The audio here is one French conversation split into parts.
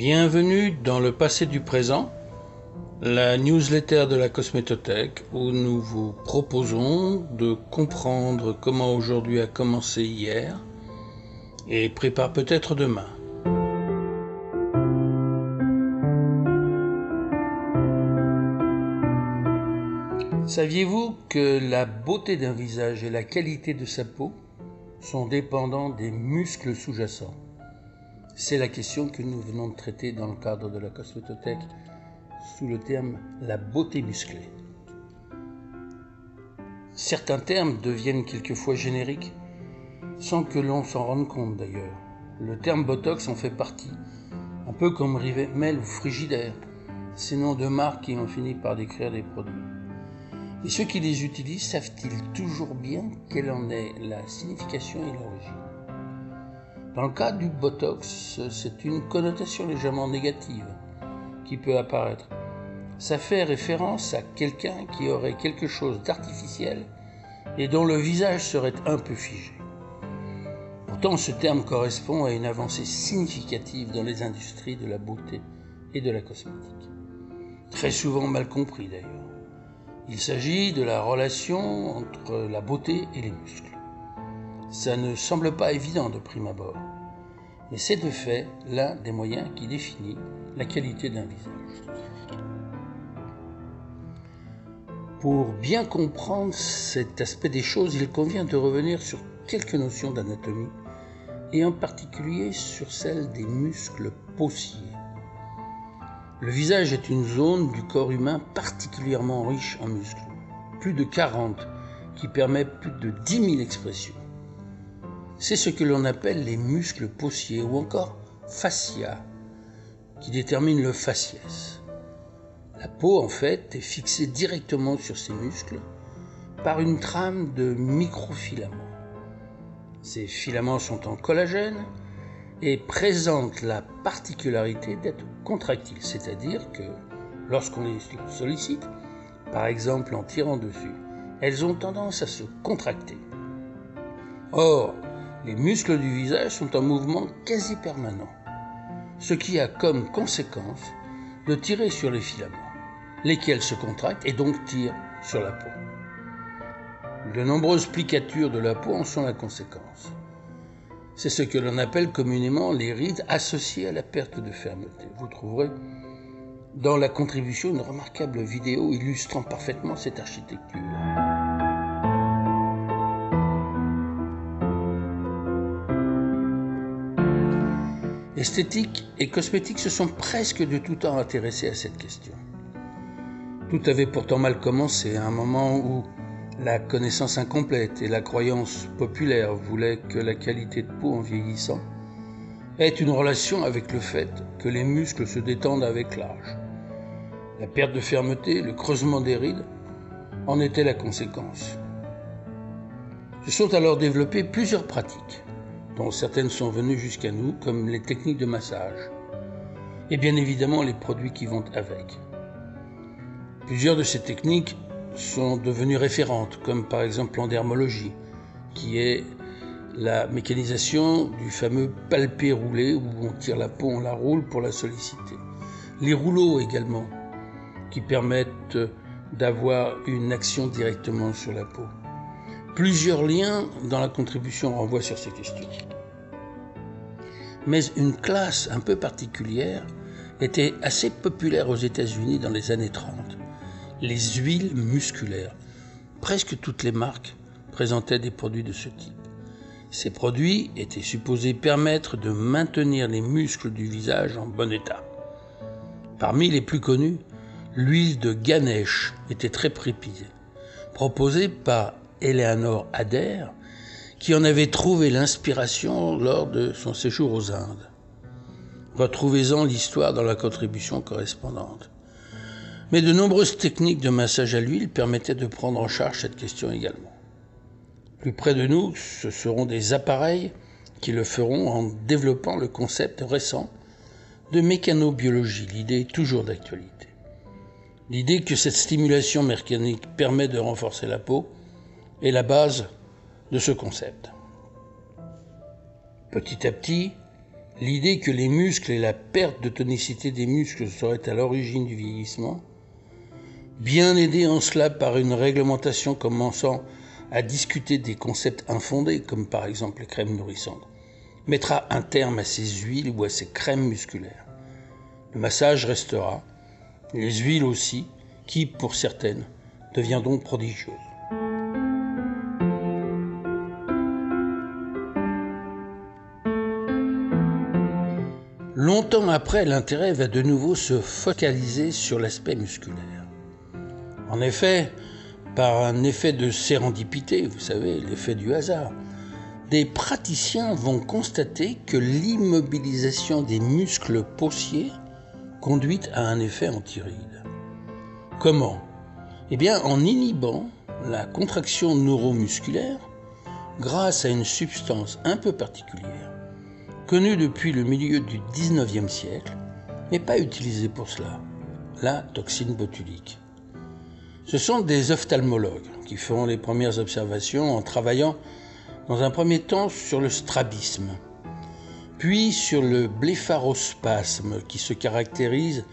Bienvenue dans le passé du présent, la newsletter de la Cosmétothèque où nous vous proposons de comprendre comment aujourd'hui a commencé hier et prépare peut-être demain. Saviez-vous que la beauté d'un visage et la qualité de sa peau sont dépendants des muscles sous-jacents? C'est la question que nous venons de traiter dans le cadre de la cosmétothèque sous le terme la beauté musclée. Certains termes deviennent quelquefois génériques, sans que l'on s'en rende compte d'ailleurs. Le terme Botox en fait partie, un peu comme Rivemel ou Frigidaire, ces noms de marques qui ont fini par décrire des produits. Et ceux qui les utilisent savent-ils toujours bien quelle en est la signification et l'origine? Dans le cas du Botox, c'est une connotation légèrement négative qui peut apparaître. Ça fait référence à quelqu'un qui aurait quelque chose d'artificiel et dont le visage serait un peu figé. Pourtant, ce terme correspond à une avancée significative dans les industries de la beauté et de la cosmétique. Très souvent mal compris d'ailleurs. Il s'agit de la relation entre la beauté et les muscles. Ça ne semble pas évident de prime abord, mais c'est de fait l'un des moyens qui définit la qualité d'un visage. Pour bien comprendre cet aspect des choses, il convient de revenir sur quelques notions d'anatomie et en particulier sur celle des muscles possiers. Le visage est une zone du corps humain particulièrement riche en muscles, plus de 40, qui permet plus de 10 000 expressions. C'est ce que l'on appelle les muscles possiers ou encore fascia, qui déterminent le faciès. La peau, en fait, est fixée directement sur ces muscles par une trame de microfilaments. Ces filaments sont en collagène et présentent la particularité d'être contractiles, c'est-à-dire que lorsqu'on les sollicite, par exemple en tirant dessus, elles ont tendance à se contracter. Or, les muscles du visage sont en mouvement quasi permanent, ce qui a comme conséquence de tirer sur les filaments, lesquels se contractent et donc tirent sur la peau. De nombreuses plicatures de la peau en sont la conséquence. C'est ce que l'on appelle communément les rides associées à la perte de fermeté. Vous trouverez dans la contribution une remarquable vidéo illustrant parfaitement cette architecture. Esthétique et cosmétique se sont presque de tout temps intéressés à cette question. Tout avait pourtant mal commencé à un moment où la connaissance incomplète et la croyance populaire voulaient que la qualité de peau en vieillissant ait une relation avec le fait que les muscles se détendent avec l'âge. La perte de fermeté, le creusement des rides en étaient la conséquence. Se sont alors développées plusieurs pratiques, dont certaines sont venues jusqu'à nous, comme les techniques de massage, et bien évidemment les produits qui vont avec. Plusieurs de ces techniques sont devenues référentes, comme par exemple l'endermologie, qui est la mécanisation du fameux palpé roulé où on tire la peau, on la roule pour la solliciter. Les rouleaux également, qui permettent d'avoir une action directement sur la peau. Plusieurs liens dans la contribution renvoient sur ces questions. Mais une classe un peu particulière était assez populaire aux États-Unis dans les années 30 les huiles musculaires. Presque toutes les marques présentaient des produits de ce type. Ces produits étaient supposés permettre de maintenir les muscles du visage en bon état. Parmi les plus connus, l'huile de Ganesh était très préprisée, proposée par Eleanor Adair, qui en avait trouvé l'inspiration lors de son séjour aux Indes. Retrouvez-en l'histoire dans la contribution correspondante. Mais de nombreuses techniques de massage à l'huile permettaient de prendre en charge cette question également. Plus près de nous, ce seront des appareils qui le feront en développant le concept récent de mécanobiologie, l'idée toujours d'actualité. L'idée que cette stimulation mécanique permet de renforcer la peau est la base de ce concept. Petit à petit, L'idée que les muscles et la perte de tonicité des muscles seraient à l'origine du vieillissement, bien aidé en cela par une réglementation commençant à discuter des concepts infondés, comme par exemple les crèmes nourrissantes, mettra un terme à ces huiles ou à ces crèmes musculaires. Le massage restera, les huiles aussi, qui, pour certaines, deviendront prodigieuses. Longtemps après, l'intérêt va de nouveau se focaliser sur l'aspect musculaire. En effet, par un effet de sérendipité, vous savez, l'effet du hasard, des praticiens vont constater que l'immobilisation des muscles possiers conduit à un effet antiride. Comment? Eh bien, en inhibant la contraction neuromusculaire grâce à une substance un peu particulière connu depuis le milieu du 19e siècle, mais pas utilisé pour cela, la toxine botulique. Ce sont des ophtalmologues qui feront les premières observations en travaillant dans un premier temps sur le strabisme, puis sur le blépharospasme qui se caractérise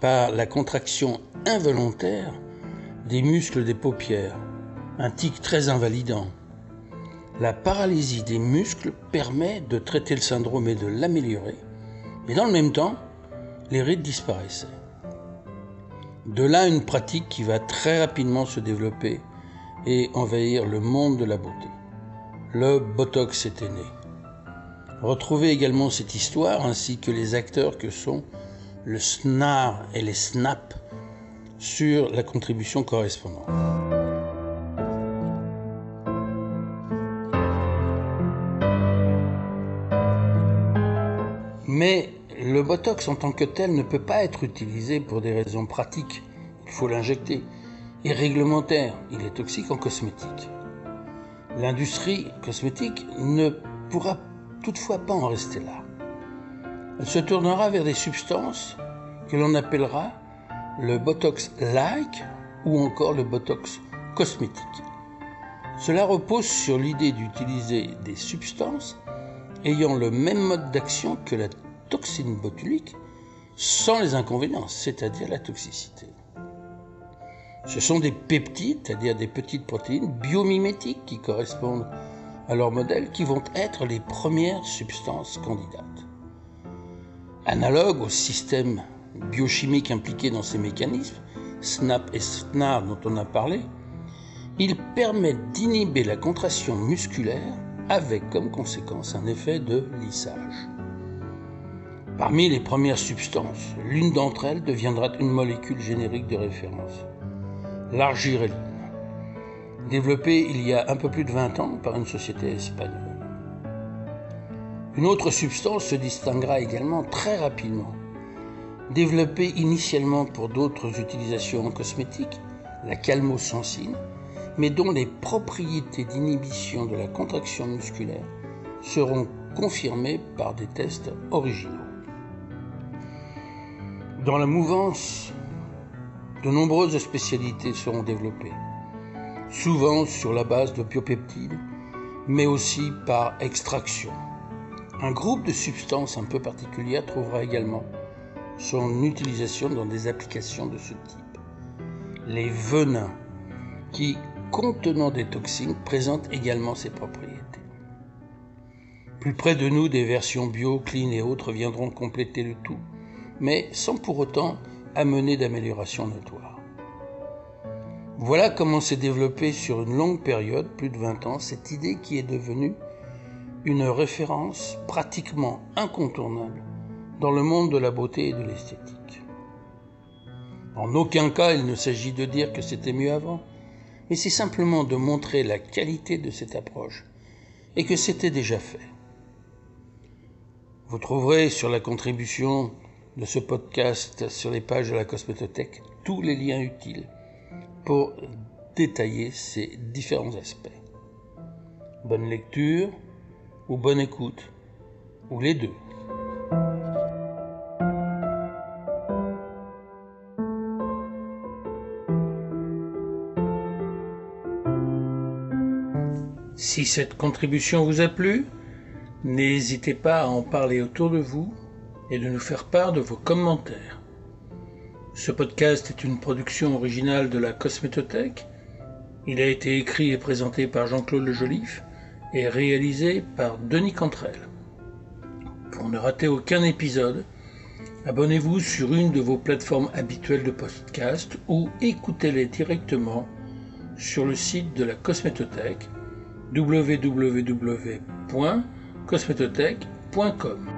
par la contraction involontaire des muscles des paupières, un tic très invalidant, la paralysie des muscles permet de traiter le syndrome et de l'améliorer, mais dans le même temps, les rides disparaissaient. De là une pratique qui va très rapidement se développer et envahir le monde de la beauté. Le Botox était né. Retrouvez également cette histoire ainsi que les acteurs que sont le SNAR et les SNAP sur la contribution correspondante. Mais le Botox en tant que tel ne peut pas être utilisé pour des raisons pratiques. Il faut l'injecter. Et réglementaire, il est toxique en cosmétique. L'industrie cosmétique ne pourra toutefois pas en rester là. Elle se tournera vers des substances que l'on appellera le Botox-like ou encore le Botox cosmétique. Cela repose sur l'idée d'utiliser des substances ayant le même mode d'action que la toxine botulique sans les inconvénients, c'est-à-dire la toxicité. Ce sont des peptides, c'est-à-dire des petites protéines biomimétiques qui correspondent à leur modèle, qui vont être les premières substances candidates. Analogue au système biochimique impliqué dans ces mécanismes, SNAP et SNAR dont on a parlé, ils permettent d'inhiber la contraction musculaire avec comme conséquence un effet de lissage. Parmi les premières substances, l'une d'entre elles deviendra une molécule générique de référence, l'argireline, développée il y a un peu plus de 20 ans par une société espagnole. Une autre substance se distinguera également très rapidement. Développée initialement pour d'autres utilisations en cosmétique, la calmosensine, mais dont les propriétés d'inhibition de la contraction musculaire seront confirmées par des tests originaux. Dans la mouvance, de nombreuses spécialités seront développées, souvent sur la base de biopeptides, mais aussi par extraction. Un groupe de substances un peu particulières trouvera également son utilisation dans des applications de ce type. Les venins, qui, contenant des toxines, présentent également ces propriétés. Plus près de nous, des versions bio, clean et autres viendront compléter le tout mais sans pour autant amener d'amélioration notoire. Voilà comment s'est développée sur une longue période, plus de 20 ans, cette idée qui est devenue une référence pratiquement incontournable dans le monde de la beauté et de l'esthétique. En aucun cas il ne s'agit de dire que c'était mieux avant, mais c'est simplement de montrer la qualité de cette approche et que c'était déjà fait. Vous trouverez sur la contribution de ce podcast sur les pages de la Cosmétothèque tous les liens utiles pour détailler ces différents aspects. Bonne lecture ou bonne écoute, ou les deux. Si cette contribution vous a plu, N'hésitez pas à en parler autour de vous et de nous faire part de vos commentaires. Ce podcast est une production originale de la Cosmétothèque. Il a été écrit et présenté par Jean-Claude Le Joliffe et réalisé par Denis Cantrel. Pour ne rater aucun épisode, abonnez-vous sur une de vos plateformes habituelles de podcast ou écoutez-les directement sur le site de la Cosmétothèque www.cosmétothèque.com.